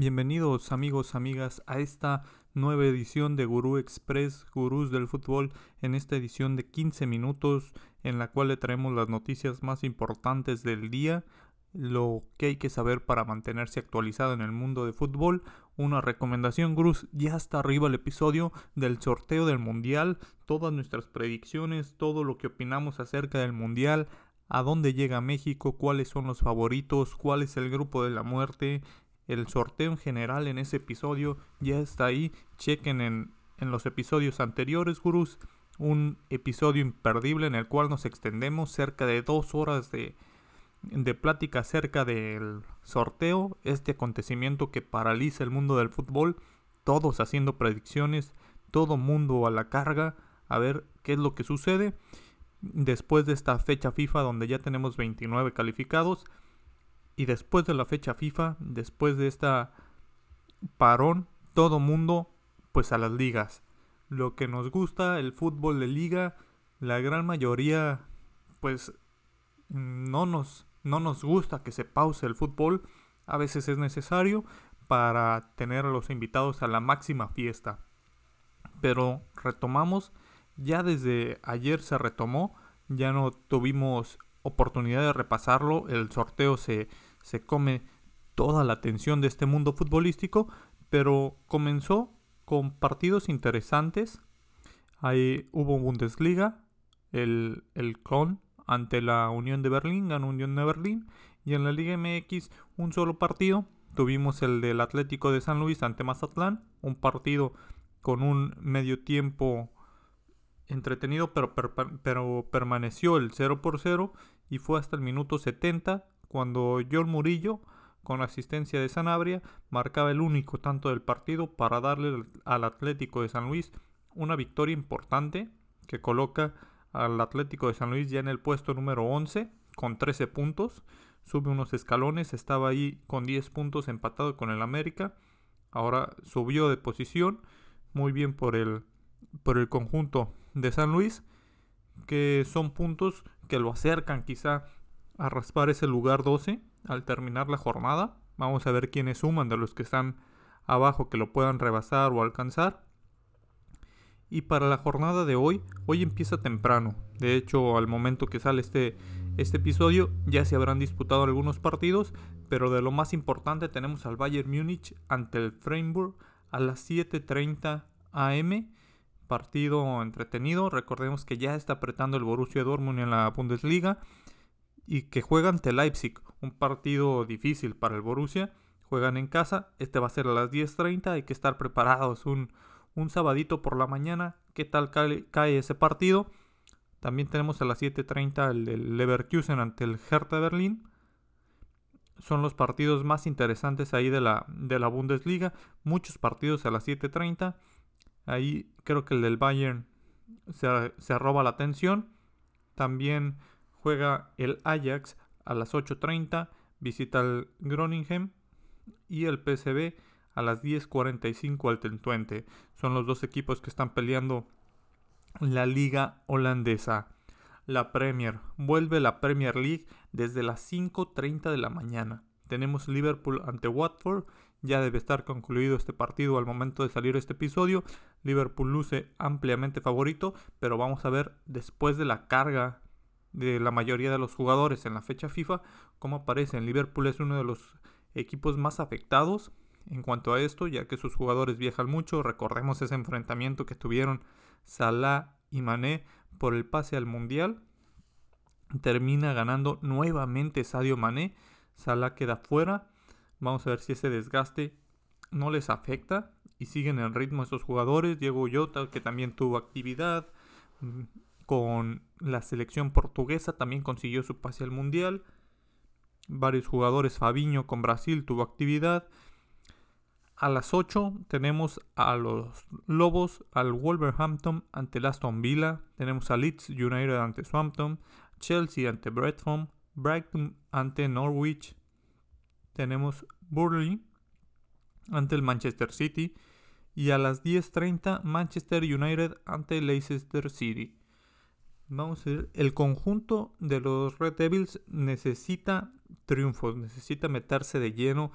Bienvenidos amigos, amigas a esta nueva edición de Gurú Express, Gurús del Fútbol, en esta edición de 15 minutos en la cual le traemos las noticias más importantes del día, lo que hay que saber para mantenerse actualizado en el mundo de fútbol. Una recomendación, Gurús, ya está arriba el episodio del sorteo del Mundial, todas nuestras predicciones, todo lo que opinamos acerca del Mundial, a dónde llega México, cuáles son los favoritos, cuál es el grupo de la muerte, el sorteo en general en ese episodio ya está ahí. Chequen en, los episodios anteriores, gurús. Un episodio imperdible en el cual nos extendemos cerca de dos horas de, de plática acerca del sorteo, este acontecimiento que paraliza el mundo del fútbol, todos haciendo predicciones, todo mundo a la carga, a ver qué es lo que sucede. Después de esta fecha FIFA donde ya tenemos 29 calificados, y después de la fecha FIFA, después de esta parón, todo mundo pues a las ligas. Lo que nos gusta, el fútbol de liga, la gran mayoría pues no nos, no nos gusta que se pause el fútbol. A veces es necesario para tener a los invitados a la máxima fiesta. Pero retomamos, ya desde ayer se retomó, ya no tuvimos oportunidad de repasarlo, el sorteo se, se come toda la atención de este mundo futbolístico, pero comenzó con partidos interesantes. Ahí hubo Bundesliga, el, el ante la Unión de Berlín, ganó Unión de Berlín, y en la Liga MX un solo partido. Tuvimos el del Atlético de San Luis ante Mazatlán, un partido con un medio tiempo entretenido, pero, pero permaneció el 0 por 0 y fue hasta el minuto 70 cuando John Murillo, con asistencia de Sanabria, marcaba el único tanto del partido para darle al Atlético de San Luis una victoria importante que coloca al Atlético de San Luis ya en el puesto número 11 con 13 puntos. Sube unos escalones, estaba ahí con 10 puntos empatado con el América. Ahora subió de posición, muy bien por el, por el conjunto de San Luis, que son puntos que lo acercan quizá a raspar ese lugar 12 al terminar la jornada. Vamos a ver quiénes suman de los que están abajo que lo puedan rebasar o alcanzar. Y para la jornada de hoy, hoy empieza temprano. De hecho, al momento que sale este, este episodio, ya se habrán disputado algunos partidos, pero de lo más importante tenemos al Bayern Múnich ante el Freiburg a las 7:30 am. Partido entretenido. Recordemos que ya está apretando el Borussia Dortmund en la Bundesliga y que juegan ante Leipzig, un partido difícil para el Borussia. Juegan en casa, este va a ser a las 10.30, hay que estar preparados un, un sabadito por la mañana. ¿Qué tal cae, ese partido? También tenemos a las 7.30 el del Leverkusen ante el Hertha Berlín. Son los partidos más interesantes ahí de la, de la Bundesliga. Muchos partidos a las 7.30. Ahí creo que el del Bayern se, se roba la atención. También juega el Ajax a las 8.30, visita el Groningen y el PSV a las 10.45 al Tentuente. Son los dos equipos que están peleando la liga holandesa. La Premier. Vuelve la Premier League desde las 5.30 de la mañana. Tenemos Liverpool ante Watford. Ya debe estar concluido este partido al momento de salir este episodio. Liverpool luce ampliamente favorito, pero vamos a ver después de la carga de la mayoría de los jugadores en la fecha FIFA, como aparece en Liverpool es uno de los equipos más afectados en cuanto a esto, ya que sus jugadores viajan mucho. Recordemos ese enfrentamiento que tuvieron Salah y Mané por el pase al Mundial. Termina ganando nuevamente Sadio Mané. Salah queda fuera. Vamos a ver si ese desgaste no les afecta y siguen en ritmo esos jugadores. Diego Yota, que también tuvo actividad con la selección portuguesa, también consiguió su pase al Mundial. Varios jugadores, Fabiño con Brasil tuvo actividad. A las 8 tenemos a los Lobos, al Wolverhampton ante el Aston Villa. Tenemos a Leeds United ante Swampton, Chelsea ante Bradford, Brighton ante Norwich. Tenemos Burnley ante el Manchester City. Y a las 10.30 Manchester United ante Leicester City. Vamos a ver, el conjunto de los Red Devils necesita triunfos, necesita meterse de lleno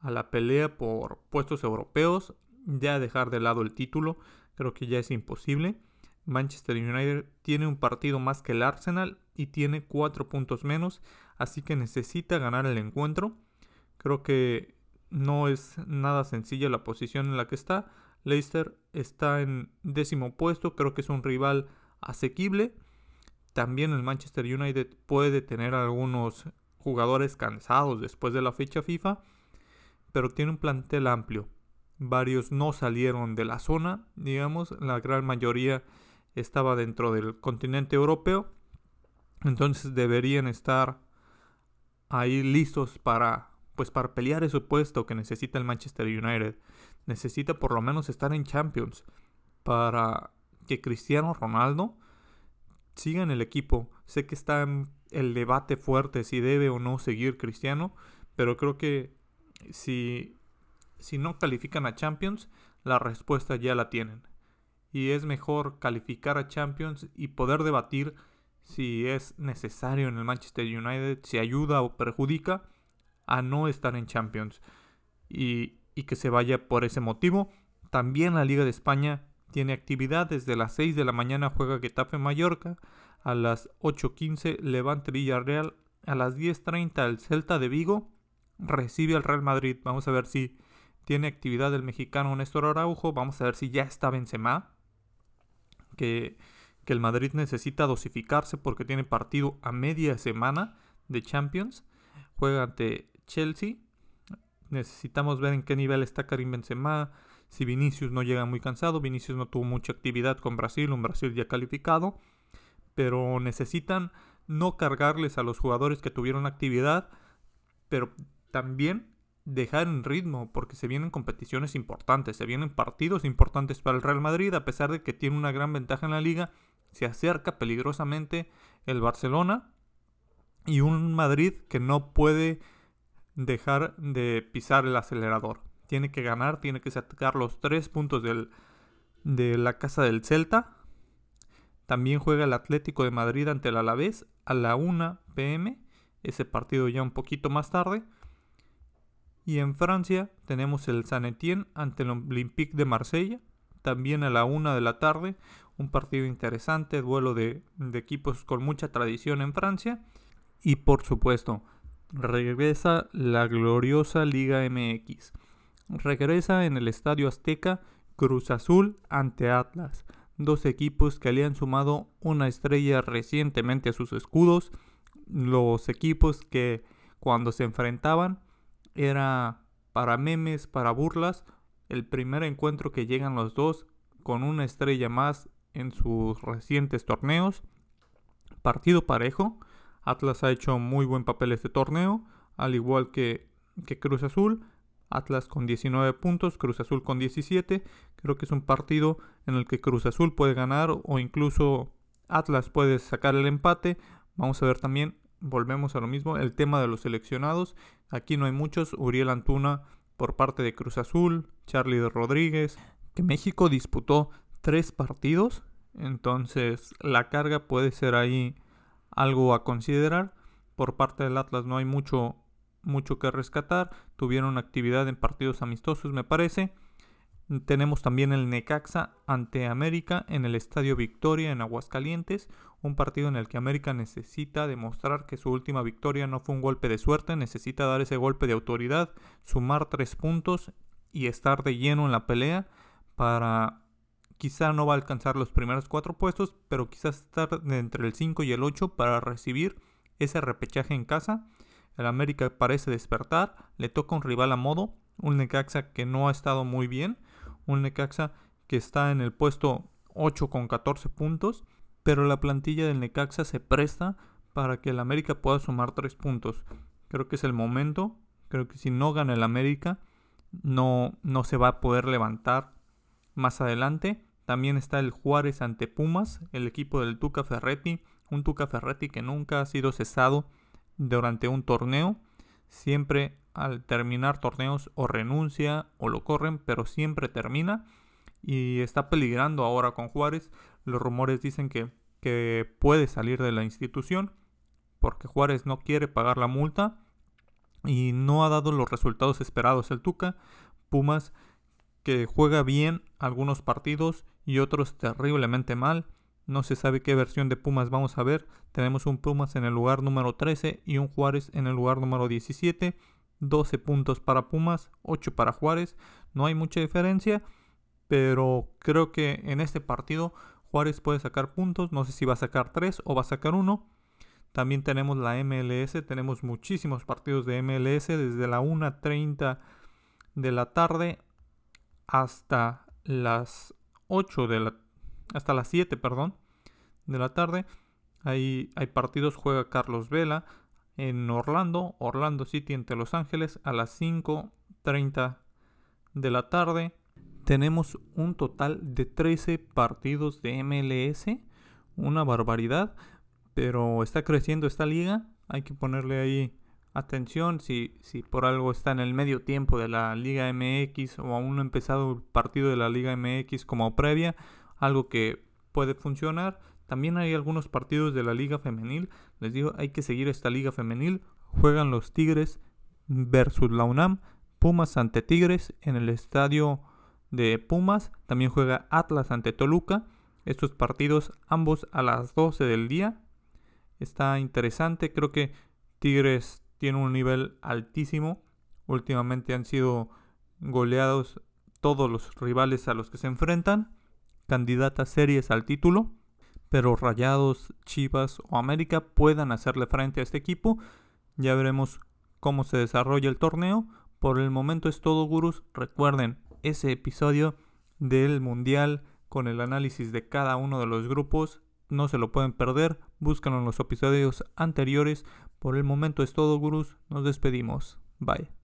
a la pelea por puestos europeos, ya dejar de lado el título, creo que ya es imposible. Manchester United tiene un partido más que el Arsenal y tiene cuatro puntos menos, así que necesita ganar el encuentro. Creo que no es nada sencilla la posición en la que está. Leicester está en décimo puesto, creo que es un rival asequible. También el Manchester United puede tener algunos jugadores cansados después de la fecha FIFA, pero tiene un plantel amplio. Varios no salieron de la zona, digamos, la gran mayoría estaba dentro del continente europeo, entonces deberían estar ahí listos para pues para pelear ese puesto que necesita el Manchester United. Necesita por lo menos estar en Champions para que Cristiano Ronaldo siga en el equipo. Sé que está en el debate fuerte si debe o no seguir Cristiano, pero creo que si, si no califican a Champions, la respuesta ya la tienen. Y es mejor calificar a Champions y poder debatir si es necesario en el Manchester United, si ayuda o perjudica a no estar en Champions. Y, y que se vaya por ese motivo. También la Liga de España tiene actividad desde las 6 de la mañana juega Getafe Mallorca, a las 8.15 Levante Villarreal, a las 10.30 el Celta de Vigo recibe al Real Madrid. Vamos a ver si tiene actividad el mexicano Néstor Araujo, vamos a ver si ya está Benzema, que, que el Madrid necesita dosificarse porque tiene partido a media semana de Champions, juega ante Chelsea. Necesitamos ver en qué nivel está Karim Benzema, si Vinicius no llega muy cansado, Vinicius no tuvo mucha actividad con Brasil, un Brasil ya calificado, pero necesitan no cargarles a los jugadores que tuvieron actividad, pero también dejar en ritmo, porque se vienen competiciones importantes, se vienen partidos importantes para el Real Madrid, a pesar de que tiene una gran ventaja en la liga, se acerca peligrosamente el Barcelona y un Madrid que no puede dejar de pisar el acelerador tiene que ganar, tiene que sacar los tres puntos del, de la casa del Celta. También juega el Atlético de Madrid ante el Alavés a la 1 pm, ese partido ya un poquito más tarde. Y en Francia tenemos el Saint Etienne ante el Olympique de Marsella, también a la 1 de la tarde, un partido interesante, duelo de, de equipos con mucha tradición en Francia. Y por supuesto, regresa la gloriosa Liga MX regresa en el Estadio Azteca Cruz Azul ante Atlas, dos equipos que le han sumado una estrella recientemente a sus escudos, los equipos que cuando se enfrentaban era para memes, para burlas, el primer encuentro que llegan los dos con una estrella más en sus recientes torneos. Partido parejo. Atlas ha hecho muy buen papel este torneo, al igual que, que Cruz Azul. Atlas con 19 puntos, Cruz Azul con 17. Creo que es un partido en el que Cruz Azul puede ganar o incluso Atlas puede sacar el empate. Vamos a ver también, volvemos a lo mismo, el tema de los seleccionados. Aquí no hay muchos. Uriel Antuna por parte de Cruz Azul, Charlie Rodríguez, que México disputó tres partidos. Entonces la carga puede ser ahí algo a considerar. Por parte del Atlas no hay mucho mucho que rescatar. Tuvieron actividad en partidos amistosos, me parece. Tenemos también el Necaxa ante América en el Estadio Victoria en Aguascalientes, un partido en el que América necesita demostrar que su última victoria no fue un golpe de suerte, necesita dar ese golpe de autoridad, sumar tres puntos y estar de lleno en la pelea para quizá no va a alcanzar los primeros cuatro puestos, pero quizás estar entre el 5 y el 8 para recibir ese repechaje en casa el América parece despertar, le toca un rival a modo, un Necaxa que no ha estado muy bien, un Necaxa que está en el puesto 8 con 14 puntos, pero la plantilla del Necaxa se presta para que el América pueda sumar 3 puntos. Creo que es el momento, creo que si no gana el América no, no se va a poder levantar más adelante. También está el Juárez ante Pumas, el equipo del Tuca Ferretti, un Tuca Ferretti que nunca ha sido cesado durante un torneo. Siempre al terminar torneos o renuncia o lo corren, pero siempre termina. Y está peligrando ahora con Juárez. Los rumores dicen que, que puede salir de la institución porque Juárez no quiere pagar la multa. y no ha dado los resultados esperados el Tuca. Pumas que juega bien algunos partidos y otros terriblemente mal. No se sabe qué versión de Pumas vamos a ver. Tenemos un Pumas en el lugar número 13 y un Juárez en el lugar número 17. 12 puntos para Pumas, 8 para Juárez. No hay mucha diferencia, pero creo que en este partido Juárez puede sacar puntos. No sé si va a sacar 3 o va a sacar 1. También tenemos la MLS, tenemos muchísimos partidos de MLS desde la 1.30 de la tarde hasta las 8 de la hasta las 7, perdón, de la tarde. Hay, hay partidos, juega Carlos Vela en Orlando, Orlando City entre Los Ángeles a las 5.30 de la tarde. Tenemos un total de 13 partidos de MLS, una barbaridad pero está creciendo esta liga. Hay que ponerle ahí atención si, si por algo está en el medio tiempo de la Liga MX o aún no ha empezado el partido de la Liga MX como previa, algo que puede funcionar. También hay algunos partidos de la Liga Femenil. Les digo, hay que seguir esta Liga Femenil. Juegan los Tigres versus la UNAM. Pumas ante Tigres en el estadio de Pumas. También juega Atlas ante Toluca. Estos partidos ambos a las 12 del día está interesante. Creo que Tigres tiene un nivel altísimo. Últimamente han sido goleados todos los rivales a los que se enfrentan. Candidatas series al título. Pero Rayados, Chivas o América puedan hacerle frente a este equipo. Ya veremos cómo se desarrolla el torneo. Por el momento es todo, gurús. Recuerden ese episodio del Mundial con el análisis de cada uno de los grupos no se lo pueden perder. Búscanlo en los episodios anteriores. Por el momento es todo, gurús. Nos despedimos. Bye.